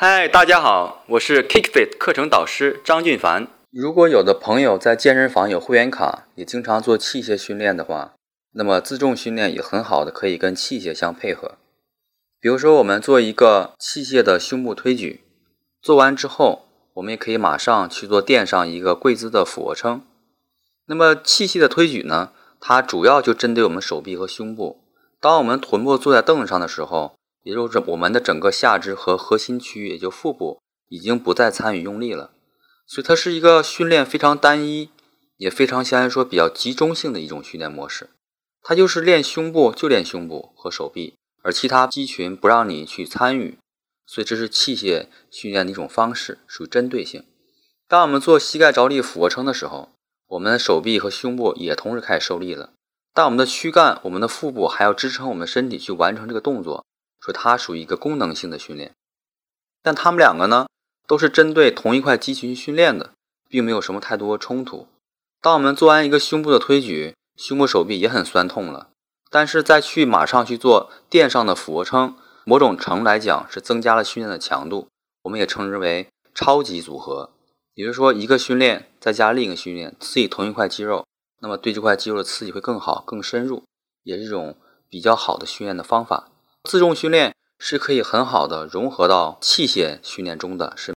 嗨，大家好，我是 KickFit 课程导师张俊凡。如果有的朋友在健身房有会员卡，也经常做器械训练的话，那么自重训练也很好的可以跟器械相配合。比如说，我们做一个器械的胸部推举，做完之后，我们也可以马上去做垫上一个跪姿的俯卧撑。那么器械的推举呢，它主要就针对我们手臂和胸部。当我们臀部坐在凳子上的时候，也就是我们的整个下肢和核心区域，也就腹部，已经不再参与用力了，所以它是一个训练非常单一，也非常相对来说比较集中性的一种训练模式。它就是练胸部，就练胸部和手臂，而其他肌群不让你去参与。所以这是器械训练的一种方式，属于针对性。当我们做膝盖着地俯卧撑的时候，我们的手臂和胸部也同时开始受力了，但我们的躯干、我们的腹部还要支撑我们身体去完成这个动作。说它属于一个功能性的训练，但它们两个呢，都是针对同一块肌群训练的，并没有什么太多冲突。当我们做完一个胸部的推举，胸部手臂也很酸痛了，但是再去马上去做垫上的俯卧撑，某种程度来讲是增加了训练的强度，我们也称之为超级组合。也就是说，一个训练再加另一个训练，刺激同一块肌肉，那么对这块肌肉的刺激会更好、更深入，也是一种比较好的训练的方法。自重训练是可以很好的融合到器械训练中的，是。